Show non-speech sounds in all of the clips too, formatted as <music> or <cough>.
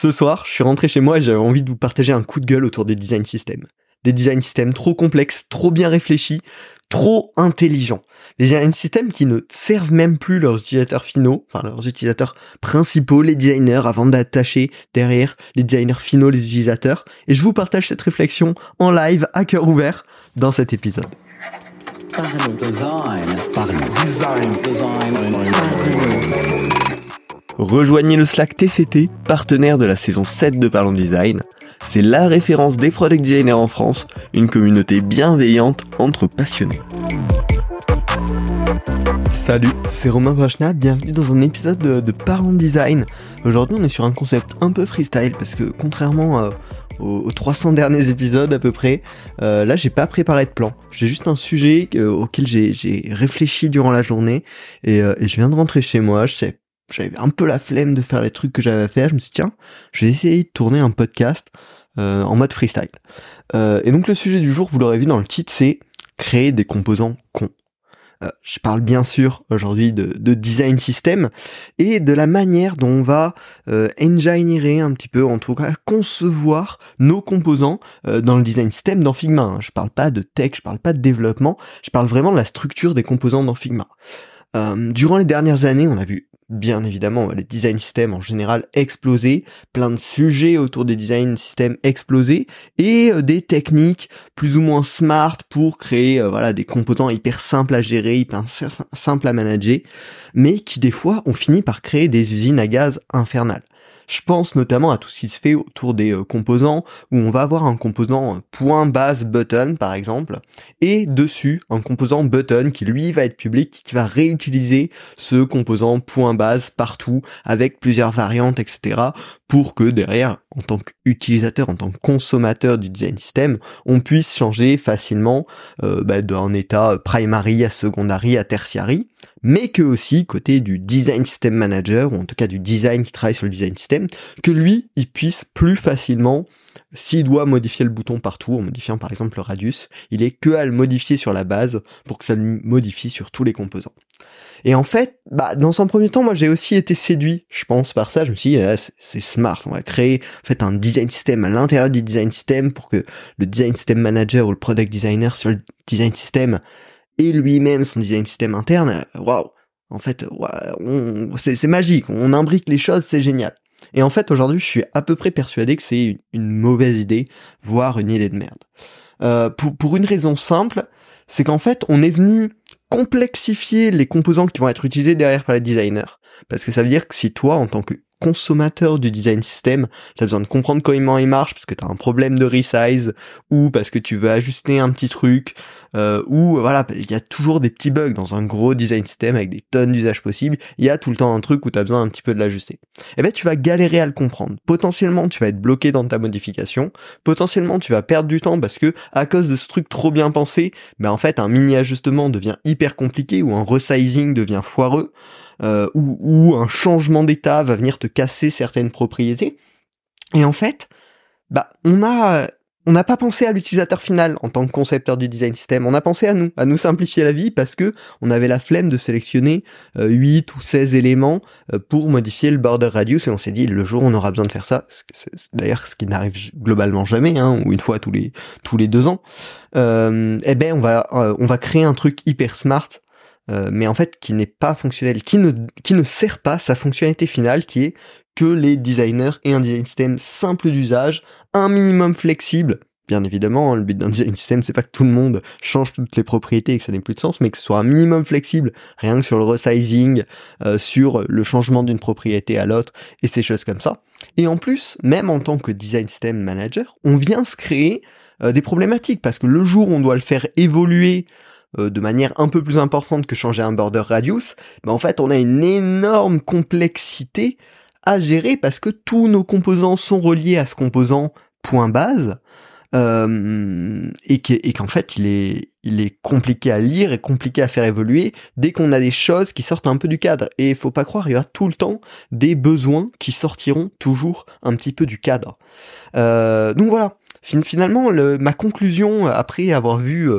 Ce soir, je suis rentré chez moi et j'avais envie de vous partager un coup de gueule autour des design systems. Des design systems trop complexes, trop bien réfléchis, trop intelligents. Des design systems qui ne servent même plus leurs utilisateurs finaux, enfin leurs utilisateurs principaux, les designers, avant d'attacher derrière les designers finaux, les utilisateurs. Et je vous partage cette réflexion en live, à cœur ouvert, dans cet épisode. Rejoignez le Slack TCT, partenaire de la saison 7 de Parlons Design. C'est la référence des product designers en France, une communauté bienveillante entre passionnés. Salut, c'est Romain Brachna, bienvenue dans un épisode de, Parlons Design. Aujourd'hui on est sur un concept un peu freestyle parce que contrairement aux, 300 derniers épisodes à peu près, euh, là j'ai pas préparé de plan. J'ai juste un sujet euh, auquel j'ai réfléchi durant la journée euh, et, je viens de rentrer chez moi, je sais j'avais un peu la flemme de faire les trucs que j'avais à faire. Je me suis dit, tiens, je vais essayer de tourner un podcast euh, en mode freestyle. Euh, et donc le sujet du jour, vous l'aurez vu dans le titre, c'est créer des composants cons. Euh, je parle bien sûr aujourd'hui de, design system et de la manière dont on va euh, engineerer un petit peu, en tout cas concevoir nos composants dans le design system dans Figma. Hein. Je parle pas de tech, je parle pas de développement, je parle vraiment de la structure des composants dans Figma. durant les dernières années, on a vu bien évidemment les design systems en général explosé, plein de sujets autour des design systems explosés et euh, des techniques plus ou moins smart pour créer euh, voilà des composants hyper simples à gérer, hyper simples à manager, mais qui des fois ont fini par créer des usines à gaz infernales. Je pense notamment à tout ce qui se fait autour des euh, composants où on va avoir un composant euh, point base button par exemple et dessus un composant button qui lui va être public qui va réutiliser ce composant point base partout avec plusieurs variantes etc pour que derrière en tant qu'utilisateur, en tant que consommateur du design system, on puisse changer facilement euh, bah, d'un état primary à secondary à tertiary mais que aussi côté du design system manager, ou en tout cas du design qui travaille sur le design system, que lui, il puisse plus facilement, s'il doit modifier le bouton partout, en modifiant par exemple le radius, il est que à le modifier sur la base pour que ça le modifie sur tous les composants. Et en fait, bah, dans un premier temps, moi j'ai aussi été séduit, je pense, par ça. Je me suis dit, ah, c'est smart, on va créer en fait un design system à l'intérieur du design system pour que le design system manager ou le product designer sur le design system et lui-même son design système interne, waouh, en fait, c'est magique, on imbrique les choses, c'est génial. Et en fait, aujourd'hui, je suis à peu près persuadé que c'est une, mauvaise idée, voire une idée de merde. Euh, pour, pour une raison simple, c'est qu'en fait, on est venu complexifier les composants qui vont être utilisés derrière par les designers. Parce que ça veut dire que si toi, en tant que consommateur du design system, tu as besoin de comprendre comment il marche parce que tu un problème de resize ou parce que tu veux ajuster un petit truc euh, ou voilà, il y a toujours des petits bugs dans un gros design system avec des tonnes d'usages possibles, il y a tout le temps un truc où tu as besoin un petit peu de l'ajuster. Et eh ben tu vas galérer à le comprendre. Potentiellement, tu vas être bloqué dans ta modification, potentiellement tu vas perdre du temps parce que à cause de ce truc trop bien pensé, ben en fait un mini ajustement devient hyper compliqué ou un resizing devient foireux. Euh, ou, un changement d'état va venir te casser certaines propriétés. Et en fait, bah, on a, on n'a pas pensé à l'utilisateur final en tant que concepteur du design system. On a pensé à nous, à nous simplifier la vie parce que on avait la flemme de sélectionner 8 euh, ou 16 éléments euh, pour modifier le border radius et on s'est dit le jour où on aura besoin de faire ça, d'ailleurs ce qui n'arrive globalement jamais, hein, ou une fois tous les tous les deux ans, euh, eh ben on va on va créer un truc hyper smart euh, mais en fait qui n'est pas fonctionnel, qui ne, qui ne sert pas sa fonctionnalité finale qui est que les designers aient un design system simple d'usage, un minimum flexible. Bien évidemment, hein, le but d'un design system, c'est pas que tout le monde change toutes les propriétés et que ça n'ait plus de sens, mais que ce soit un minimum flexible, rien que sur le resizing, euh, sur le changement d'une propriété à l'autre, et ces choses comme ça. Et en plus, même en tant que design system manager, on vient se créer euh, des problématiques, parce que le jour où on doit le faire évoluer euh, de manière un peu plus importante que changer un border radius, mais en fait on a une énorme complexité à gérer parce que tous nos composants sont reliés à ce composant point base euh, et qu'en fait il est il est compliqué à lire et compliqué à faire évoluer dès qu'on a des choses qui sortent un peu du cadre. Et faut pas croire il y aura tout le temps des besoins qui sortiront toujours un petit peu du cadre. Euh, donc voilà. Finalement le, ma conclusion après avoir vu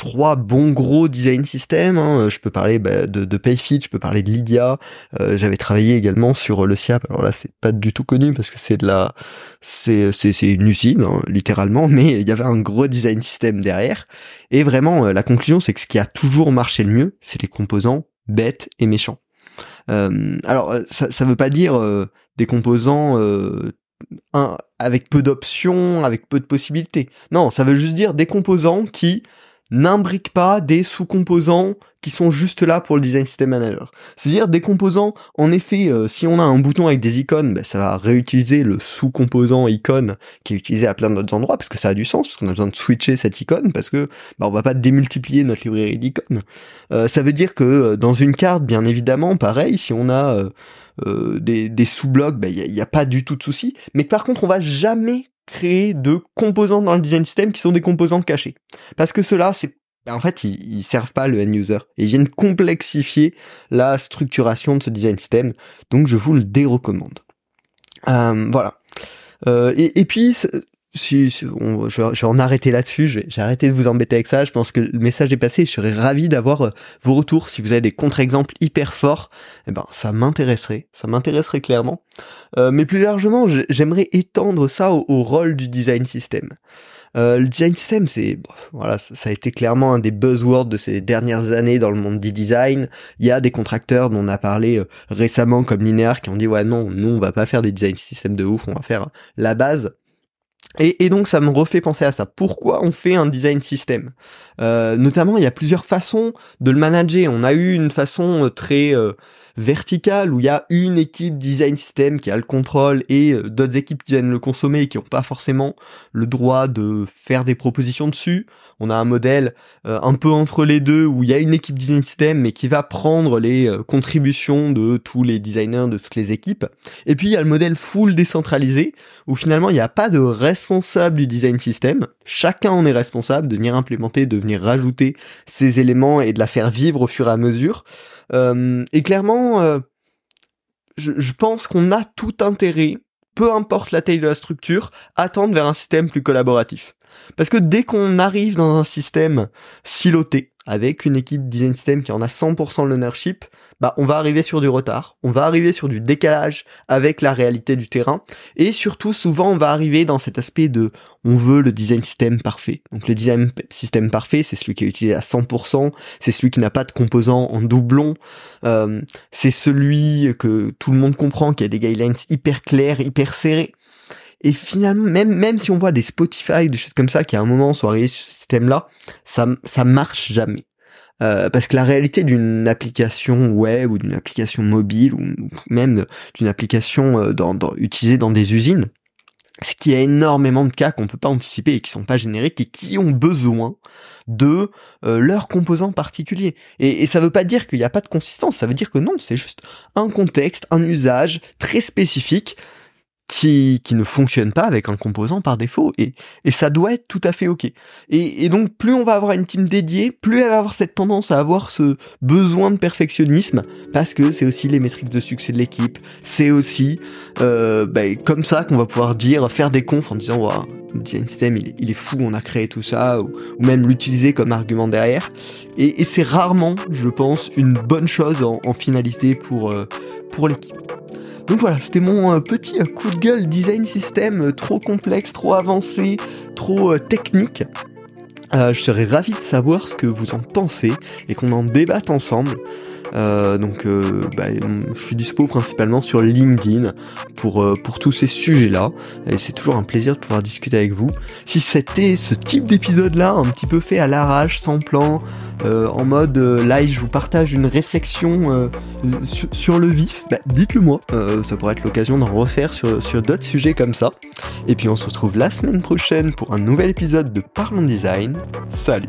trois bons gros design systems. Hein. Je peux parler bah, de, de Payfit, je peux parler de Lydia. Euh, j'avais travaillé également sur le SIAP. Alors là, c'est pas du tout connu parce que c'est de la, c'est une usine hein, littéralement, <laughs> mais il y avait un gros design system derrière. Et vraiment, euh, la conclusion, c'est que ce qui a toujours marché le mieux, c'est les composants bêtes et méchants. Euh, alors, ça, ça veut pas dire des composants un, avec peu d'options, avec peu de possibilités. Non, ça veut juste dire des composants qui n'imbriquent pas des sous-composants qui sont juste là pour le design system manager. C'est-à-dire des composants, en effet, euh, si on a un bouton avec des icônes, ben, ça va réutiliser le sous-composant icône qui est utilisé à plein d'autres endroits, parce que ça a du sens, parce qu'on a besoin de switcher cette icône, parce que ben, on va pas démultiplier notre librairie d'icônes. Euh, ça veut dire que euh, dans une carte, bien évidemment, pareil, si on a des, des sous-blocs, il ben, n'y a, a, pas du tout de souci, mais par contre, on va jamais créer de composants dans le design system qui sont des composants cachés. Parce que cela, c'est en fait, ils, servent pas le end user. ils viennent complexifier la structuration de ce design system. Donc, je vous le dérecommande. Euh, voilà. Euh, et, puis, si, je, vais en arrêter là-dessus, j'ai arrêté de vous embêter avec ça, je pense que le message est passé, je serais ravi d'avoir euh, vos retours, si vous avez des contre-exemples hyper forts, eh ben ça m'intéresserait, ça m'intéresserait clairement. Euh, mais plus largement, j'aimerais étendre ça au, rôle du design system. Euh, le design system, c'est voilà, ça a été clairement un des buzzwords de ces dernières années dans le monde du design. Il y a des contracteurs dont on a parlé récemment comme Linear qui ont dit ouais non, nous on va pas faire des design systems de ouf, on va faire la base. Et, donc ça me refait penser à ça. Pourquoi on fait un design system? Euh, Notamment, il y a plusieurs façons de le manager. On a eu une façon euh, très euh, verticale où il y a une équipe design system qui a le contrôle et euh, d'autres équipes qui viennent le consommer et qui n'ont pas forcément le droit de faire des propositions dessus. On a un modèle euh, un peu entre les deux où il y a une équipe design system mais qui va prendre les euh, contributions de tous les designers de toutes les équipes. Et puis il y a le modèle full décentralisé où finalement il n'y a pas de responsable du design system. Chacun en est responsable de venir implémenter, de venir rajouter ces éléments et de la faire vivre au fur et à mesure. Euh, et clairement, euh, je, je pense qu'on a tout intérêt, peu importe la taille de la structure, à tendre vers un système plus collaboratif. Parce que dès qu'on arrive dans un système siloté, avec une équipe design system qui en a 100% l'ownership, bah on va arriver sur du retard, on va arriver sur du décalage avec la réalité du terrain, et surtout souvent on va arriver dans cet aspect de on veut le design system parfait. Donc le design system parfait, c'est celui qui est utilisé à 100%, c'est celui qui n'a pas de composants en doublon, euh, c'est celui que tout le monde comprend, qui a des guidelines hyper clairs, hyper serrés. Et finalement, même, même si on voit des Spotify, des choses comme ça, qui à un moment sont arrivés sur ce système-là, ça, ça marche jamais. Euh, parce que la réalité d'une application web ou d'une application mobile ou même d'une application euh, dans, dans, utilisée dans des usines, c'est qu'il y a énormément de cas qu'on peut pas anticiper et qui sont pas génériques et qui ont besoin de euh, leurs composants particuliers. Et, et ça veut pas dire qu'il n'y a pas de consistance, ça veut dire que non, c'est juste un contexte, un usage très spécifique qui, qui ne fonctionne pas avec un composant par défaut et, et ça doit être tout à fait ok. Et, et donc plus on va avoir une team dédiée, plus elle va avoir cette tendance à avoir ce besoin de perfectionnisme parce que c'est aussi les métriques de succès de l'équipe, c'est aussi euh, bah, comme ça qu'on va pouvoir dire faire des confs en disant waouh design system il, il, est fou, on a créé tout ça ou, ou même l'utiliser comme argument derrière. Et, et c'est rarement, je pense, une bonne chose en, en finalité pour euh, pour l'équipe. Donc voilà, c'était mon euh, petit euh, coup de gueule design system euh, trop complexe, trop avancé, trop technique. je serais ravi de savoir ce que vous en pensez et qu'on en débatte ensemble. Euh, donc euh, bah, je suis dispo principalement sur LinkedIn pour, euh, pour tous ces sujets-là. Et c'est toujours un plaisir de pouvoir discuter avec vous. Si c'était ce type d'épisode-là, un petit peu fait à l'arrache, sans plan, en mode là je vous partage une réflexion sur, le vif, bah, dites-le moi. ça pourrait être l'occasion d'en refaire sur, sur d'autres sujets comme ça. Et puis on se retrouve la semaine prochaine pour un nouvel épisode de Parlons Design. Salut